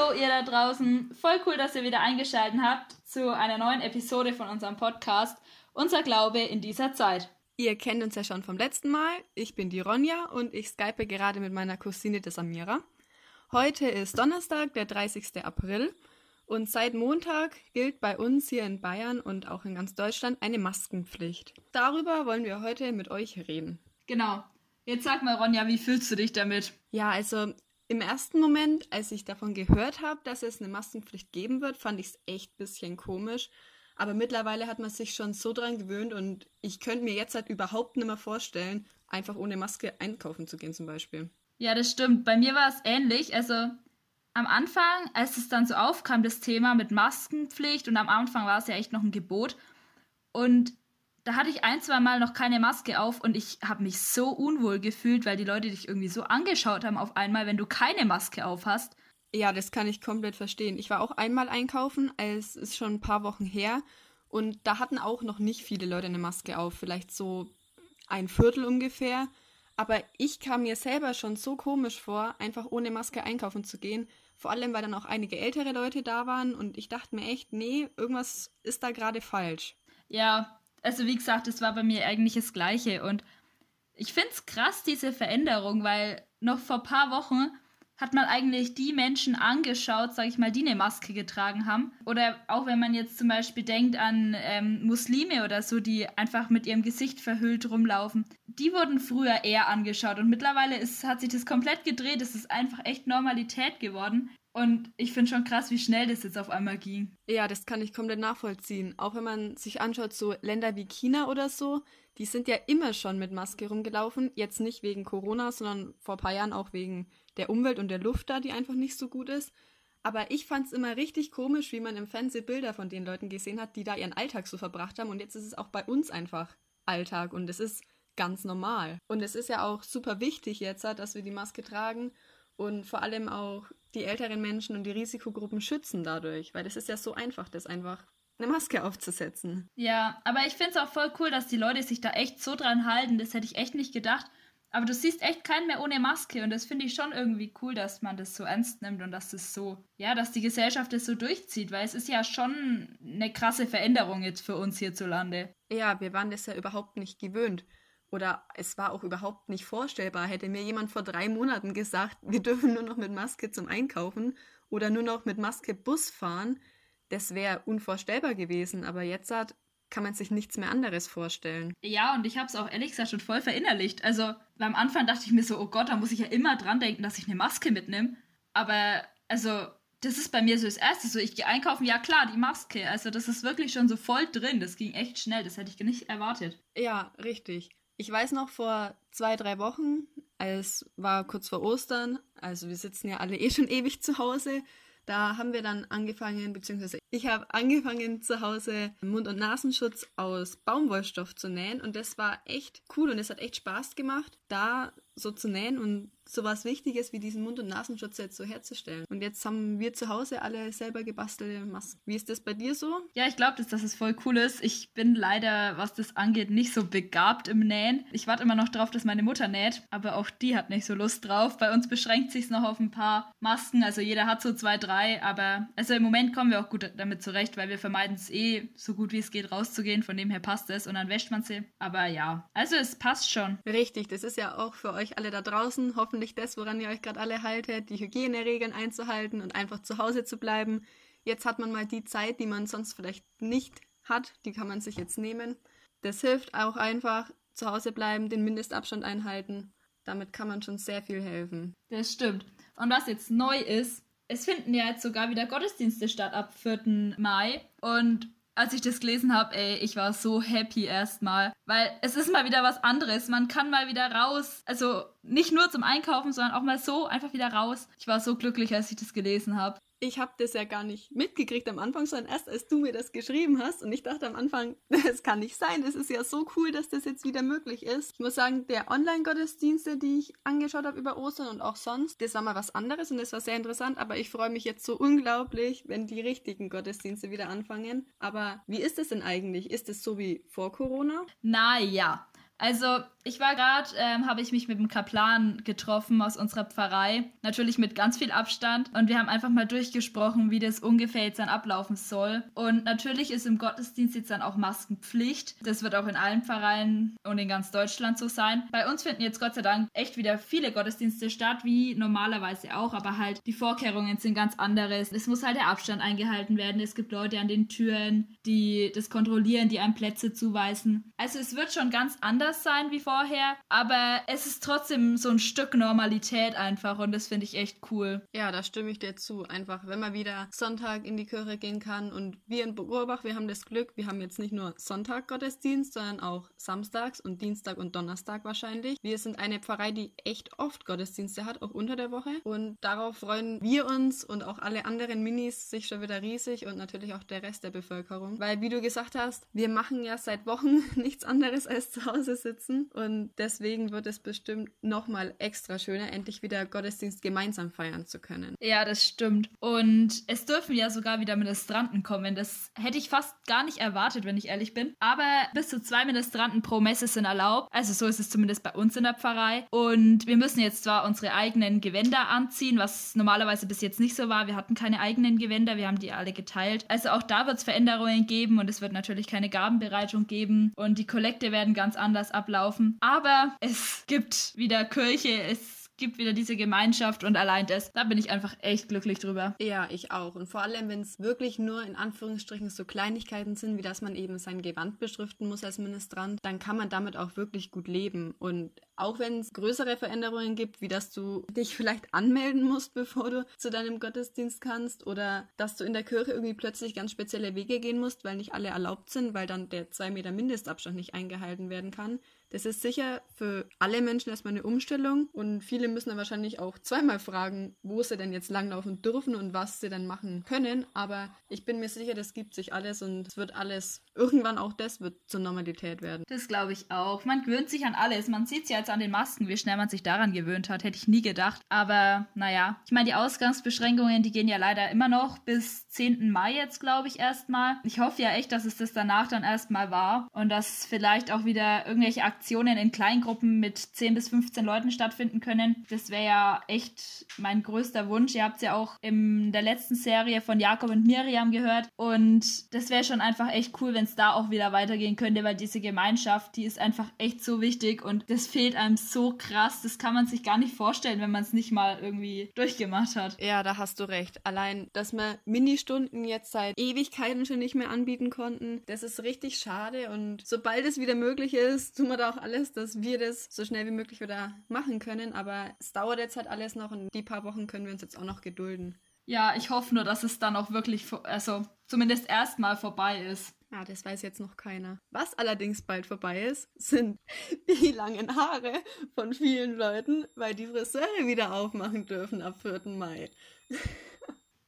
Hallo ihr da draußen, voll cool, dass ihr wieder eingeschaltet habt zu einer neuen Episode von unserem Podcast Unser Glaube in dieser Zeit. Ihr kennt uns ja schon vom letzten Mal. Ich bin die Ronja und ich skype gerade mit meiner Cousine der Samira. Heute ist Donnerstag, der 30. April und seit Montag gilt bei uns hier in Bayern und auch in ganz Deutschland eine Maskenpflicht. Darüber wollen wir heute mit euch reden. Genau. Jetzt sag mal, Ronja, wie fühlst du dich damit? Ja, also im ersten Moment, als ich davon gehört habe, dass es eine Maskenpflicht geben wird, fand ich es echt ein bisschen komisch. Aber mittlerweile hat man sich schon so dran gewöhnt und ich könnte mir jetzt halt überhaupt nicht mehr vorstellen, einfach ohne Maske einkaufen zu gehen zum Beispiel. Ja, das stimmt. Bei mir war es ähnlich. Also am Anfang, als es dann so aufkam, das Thema mit Maskenpflicht und am Anfang war es ja echt noch ein Gebot. Und da hatte ich ein, zwei Mal noch keine Maske auf und ich habe mich so unwohl gefühlt, weil die Leute dich irgendwie so angeschaut haben auf einmal, wenn du keine Maske auf hast. Ja, das kann ich komplett verstehen. Ich war auch einmal einkaufen, es ist schon ein paar Wochen her und da hatten auch noch nicht viele Leute eine Maske auf, vielleicht so ein Viertel ungefähr. Aber ich kam mir selber schon so komisch vor, einfach ohne Maske einkaufen zu gehen. Vor allem, weil dann auch einige ältere Leute da waren und ich dachte mir echt, nee, irgendwas ist da gerade falsch. Ja, also wie gesagt, es war bei mir eigentlich das Gleiche. Und ich finde es krass, diese Veränderung, weil noch vor ein paar Wochen hat man eigentlich die Menschen angeschaut, sag ich mal, die eine Maske getragen haben. Oder auch wenn man jetzt zum Beispiel denkt an ähm, Muslime oder so, die einfach mit ihrem Gesicht verhüllt rumlaufen. Die wurden früher eher angeschaut und mittlerweile ist, hat sich das komplett gedreht. Es ist einfach echt Normalität geworden. Und ich finde schon krass, wie schnell das jetzt auf einmal ging. Ja, das kann ich komplett nachvollziehen. Auch wenn man sich anschaut, so Länder wie China oder so, die sind ja immer schon mit Maske rumgelaufen. Jetzt nicht wegen Corona, sondern vor ein paar Jahren auch wegen der Umwelt und der Luft da, die einfach nicht so gut ist. Aber ich fand es immer richtig komisch, wie man im Fernsehen Bilder von den Leuten gesehen hat, die da ihren Alltag so verbracht haben. Und jetzt ist es auch bei uns einfach Alltag und es ist ganz normal. Und es ist ja auch super wichtig jetzt, dass wir die Maske tragen und vor allem auch die älteren Menschen und die Risikogruppen schützen dadurch, weil es ist ja so einfach, das einfach eine Maske aufzusetzen. Ja, aber ich finde es auch voll cool, dass die Leute sich da echt so dran halten. Das hätte ich echt nicht gedacht. Aber du siehst echt keinen mehr ohne Maske und das finde ich schon irgendwie cool, dass man das so ernst nimmt und dass das so, ja, dass die Gesellschaft das so durchzieht, weil es ist ja schon eine krasse Veränderung jetzt für uns hierzulande. Ja, wir waren das ja überhaupt nicht gewöhnt oder es war auch überhaupt nicht vorstellbar, hätte mir jemand vor drei Monaten gesagt, wir dürfen nur noch mit Maske zum Einkaufen oder nur noch mit Maske Bus fahren, das wäre unvorstellbar gewesen. Aber jetzt hat, kann man sich nichts mehr anderes vorstellen. Ja, und ich habe es auch ehrlich gesagt schon voll verinnerlicht. Also am Anfang dachte ich mir so, oh Gott, da muss ich ja immer dran denken, dass ich eine Maske mitnehme. Aber also das ist bei mir so das Erste. So, ich gehe einkaufen, ja klar, die Maske. Also das ist wirklich schon so voll drin. Das ging echt schnell. Das hätte ich nicht erwartet. Ja, richtig. Ich weiß noch, vor zwei, drei Wochen, es war kurz vor Ostern, also wir sitzen ja alle eh schon ewig zu Hause, da haben wir dann angefangen, beziehungsweise ich habe angefangen zu Hause Mund- und Nasenschutz aus Baumwollstoff zu nähen und das war echt cool und es hat echt Spaß gemacht, da so zu nähen und sowas Wichtiges wie diesen Mund- und Nasenschutz jetzt so herzustellen. Und jetzt haben wir zu Hause alle selber gebastelte Masken. Wie ist das bei dir so? Ja, ich glaube, dass das voll cool ist. Ich bin leider, was das angeht, nicht so begabt im Nähen. Ich warte immer noch drauf, dass meine Mutter näht, aber auch die hat nicht so Lust drauf. Bei uns beschränkt sich noch auf ein paar Masken. Also jeder hat so zwei, drei, aber also im Moment kommen wir auch gut damit zurecht, weil wir vermeiden es eh so gut wie es geht rauszugehen. Von dem her passt es und dann wäscht man sie. Aber ja, also es passt schon. Richtig, das ist ja auch für euch alle da draußen hoffentlich das, woran ihr euch gerade alle haltet, die Hygieneregeln einzuhalten und einfach zu Hause zu bleiben. Jetzt hat man mal die Zeit, die man sonst vielleicht nicht hat, die kann man sich jetzt nehmen. Das hilft auch einfach, zu Hause bleiben, den Mindestabstand einhalten. Damit kann man schon sehr viel helfen. Das stimmt. Und was jetzt neu ist, es finden ja jetzt sogar wieder Gottesdienste statt ab 4. Mai. Und als ich das gelesen habe, ey, ich war so happy erstmal, weil es ist mal wieder was anderes. Man kann mal wieder raus, also nicht nur zum Einkaufen, sondern auch mal so einfach wieder raus. Ich war so glücklich, als ich das gelesen habe ich habe das ja gar nicht mitgekriegt am Anfang, sondern erst als du mir das geschrieben hast. Und ich dachte am Anfang, das kann nicht sein. Es ist ja so cool, dass das jetzt wieder möglich ist. Ich muss sagen, der Online-Gottesdienste, die ich angeschaut habe über Ostern und auch sonst, das war mal was anderes und das war sehr interessant. Aber ich freue mich jetzt so unglaublich, wenn die richtigen Gottesdienste wieder anfangen. Aber wie ist es denn eigentlich? Ist es so wie vor Corona? Na ja. Also Ich war gerade, ähm, habe ich mich mit dem Kaplan getroffen aus unserer Pfarrei. Natürlich mit ganz viel Abstand. Und wir haben einfach mal durchgesprochen, wie das ungefähr jetzt dann ablaufen soll. Und natürlich ist im Gottesdienst jetzt dann auch Maskenpflicht. Das wird auch in allen Pfarreien und in ganz Deutschland so sein. Bei uns finden jetzt Gott sei Dank echt wieder viele Gottesdienste statt, wie normalerweise auch. Aber halt die Vorkehrungen sind ganz anderes. Es muss halt der Abstand eingehalten werden. Es gibt Leute an den Türen, die das kontrollieren, die einem Plätze zuweisen. Also es wird schon ganz anders sein wie vorher vorher, aber es ist trotzdem so ein Stück Normalität einfach und das finde ich echt cool. Ja, da stimme ich dir zu. Einfach, wenn man wieder Sonntag in die Kirche gehen kann und wir in Burbach, wir haben das Glück, wir haben jetzt nicht nur Sonntag Gottesdienst, sondern auch Samstags und Dienstag und Donnerstag wahrscheinlich. Wir sind eine Pfarrei, die echt oft Gottesdienste hat, auch unter der Woche und darauf freuen wir uns und auch alle anderen Minis sich schon wieder riesig und natürlich auch der Rest der Bevölkerung, weil wie du gesagt hast, wir machen ja seit Wochen nichts anderes als zu Hause sitzen und deswegen wird es bestimmt nochmal extra schöner, endlich wieder Gottesdienst gemeinsam feiern zu können. Ja, das stimmt. Und es dürfen ja sogar wieder Ministranten kommen. Das hätte ich fast gar nicht erwartet, wenn ich ehrlich bin. Aber bis zu zwei Ministranten pro Messe sind erlaubt. Also so ist es zumindest bei uns in der Pfarrei. Und wir müssen jetzt zwar unsere eigenen Gewänder anziehen, was normalerweise bis jetzt nicht so war. Wir hatten keine eigenen Gewänder, wir haben die alle geteilt. Also auch da wird es Veränderungen geben und es wird natürlich keine Gabenbereitung geben und die Kollekte werden ganz anders ablaufen. Aber es gibt wieder Kirche, es gibt wieder diese Gemeinschaft und allein das, da bin ich einfach echt glücklich drüber. Ja, ich auch. Und vor allem, wenn es wirklich nur in Anführungsstrichen so Kleinigkeiten sind, wie dass man eben sein Gewand beschriften muss als Ministrant, dann kann man damit auch wirklich gut leben. Und auch wenn es größere Veränderungen gibt, wie dass du dich vielleicht anmelden musst, bevor du zu deinem Gottesdienst kannst oder dass du in der Kirche irgendwie plötzlich ganz spezielle Wege gehen musst, weil nicht alle erlaubt sind, weil dann der zwei Meter Mindestabstand nicht eingehalten werden kann, das ist sicher für alle Menschen erstmal eine Umstellung und viele müssen dann wahrscheinlich auch zweimal fragen, wo sie denn jetzt langlaufen dürfen und was sie dann machen können. Aber ich bin mir sicher, das gibt sich alles und es wird alles, irgendwann auch das wird zur Normalität werden. Das glaube ich auch. Man gewöhnt sich an alles. Man sieht es ja jetzt an den Masken, wie schnell man sich daran gewöhnt hat. Hätte ich nie gedacht. Aber naja, ich meine, die Ausgangsbeschränkungen, die gehen ja leider immer noch bis 10. Mai jetzt, glaube ich, erstmal. Ich hoffe ja echt, dass es das danach dann erstmal war und dass vielleicht auch wieder irgendwelche Aktionen Aktionen in Kleingruppen mit 10 bis 15 Leuten stattfinden können. Das wäre ja echt mein größter Wunsch. Ihr habt es ja auch in der letzten Serie von Jakob und Miriam gehört. Und das wäre schon einfach echt cool, wenn es da auch wieder weitergehen könnte, weil diese Gemeinschaft, die ist einfach echt so wichtig und das fehlt einem so krass. Das kann man sich gar nicht vorstellen, wenn man es nicht mal irgendwie durchgemacht hat. Ja, da hast du recht. Allein, dass wir Ministunden jetzt seit Ewigkeiten schon nicht mehr anbieten konnten, das ist richtig schade. Und sobald es wieder möglich ist, tun wir da auch alles, dass wir das so schnell wie möglich wieder machen können. Aber es dauert jetzt halt alles noch und die paar Wochen können wir uns jetzt auch noch gedulden. Ja, ich hoffe nur, dass es dann auch wirklich, also zumindest erstmal vorbei ist. Ja, das weiß jetzt noch keiner. Was allerdings bald vorbei ist, sind die langen Haare von vielen Leuten, weil die Friseure wieder aufmachen dürfen ab 4. Mai.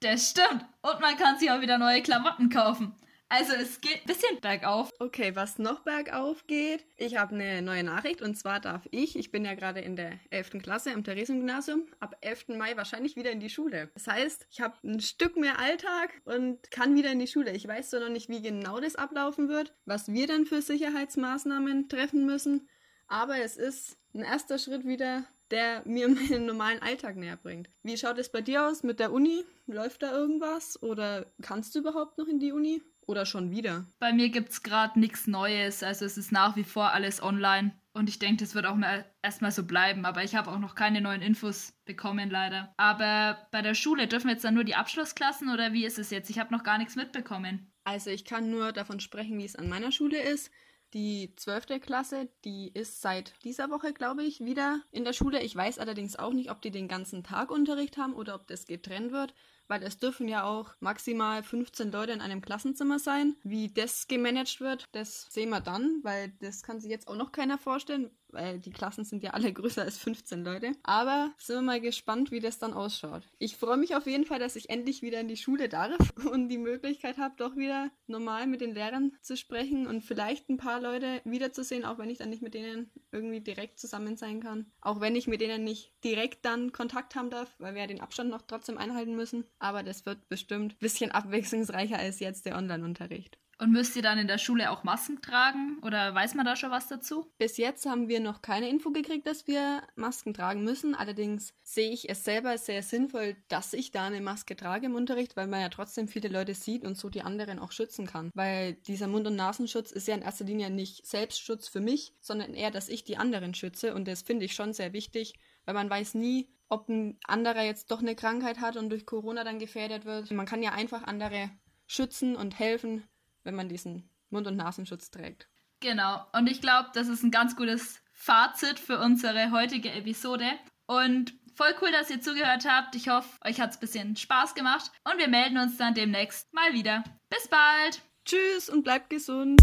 Das stimmt. Und man kann sich auch wieder neue Klamotten kaufen. Also es geht ein bisschen bergauf. Okay, was noch bergauf geht, ich habe eine neue Nachricht und zwar darf ich, ich bin ja gerade in der 11. Klasse am Theresiengymnasium, ab 11. Mai wahrscheinlich wieder in die Schule. Das heißt, ich habe ein Stück mehr Alltag und kann wieder in die Schule. Ich weiß so noch nicht, wie genau das ablaufen wird, was wir dann für Sicherheitsmaßnahmen treffen müssen, aber es ist ein erster Schritt wieder der mir meinen normalen Alltag näher bringt. Wie schaut es bei dir aus mit der Uni? Läuft da irgendwas? Oder kannst du überhaupt noch in die Uni? Oder schon wieder? Bei mir gibt es gerade nichts Neues. Also es ist nach wie vor alles online. Und ich denke, das wird auch mal erstmal so bleiben. Aber ich habe auch noch keine neuen Infos bekommen, leider. Aber bei der Schule dürfen wir jetzt dann nur die Abschlussklassen oder wie ist es jetzt? Ich habe noch gar nichts mitbekommen. Also ich kann nur davon sprechen, wie es an meiner Schule ist. Die 12. Klasse, die ist seit dieser Woche, glaube ich, wieder in der Schule. Ich weiß allerdings auch nicht, ob die den ganzen Tag Unterricht haben oder ob das getrennt wird weil es dürfen ja auch maximal 15 Leute in einem Klassenzimmer sein. Wie das gemanagt wird, das sehen wir dann, weil das kann sich jetzt auch noch keiner vorstellen, weil die Klassen sind ja alle größer als 15 Leute. Aber sind wir mal gespannt, wie das dann ausschaut. Ich freue mich auf jeden Fall, dass ich endlich wieder in die Schule darf und die Möglichkeit habe, doch wieder normal mit den Lehrern zu sprechen und vielleicht ein paar Leute wiederzusehen, auch wenn ich dann nicht mit denen irgendwie direkt zusammen sein kann. Auch wenn ich mit denen nicht direkt dann Kontakt haben darf, weil wir ja den Abstand noch trotzdem einhalten müssen aber das wird bestimmt ein bisschen abwechslungsreicher als jetzt der Online-Unterricht. Und müsst ihr dann in der Schule auch Masken tragen? Oder weiß man da schon was dazu? Bis jetzt haben wir noch keine Info gekriegt, dass wir Masken tragen müssen. Allerdings sehe ich es selber sehr sinnvoll, dass ich da eine Maske trage im Unterricht, weil man ja trotzdem viele Leute sieht und so die anderen auch schützen kann. Weil dieser Mund- und Nasenschutz ist ja in erster Linie nicht Selbstschutz für mich, sondern eher, dass ich die anderen schütze. Und das finde ich schon sehr wichtig, weil man weiß nie, ob ein anderer jetzt doch eine Krankheit hat und durch Corona dann gefährdet wird. Man kann ja einfach andere schützen und helfen, wenn man diesen Mund- und Nasenschutz trägt. Genau. Und ich glaube, das ist ein ganz gutes Fazit für unsere heutige Episode. Und voll cool, dass ihr zugehört habt. Ich hoffe, euch hat es ein bisschen Spaß gemacht. Und wir melden uns dann demnächst mal wieder. Bis bald. Tschüss und bleibt gesund.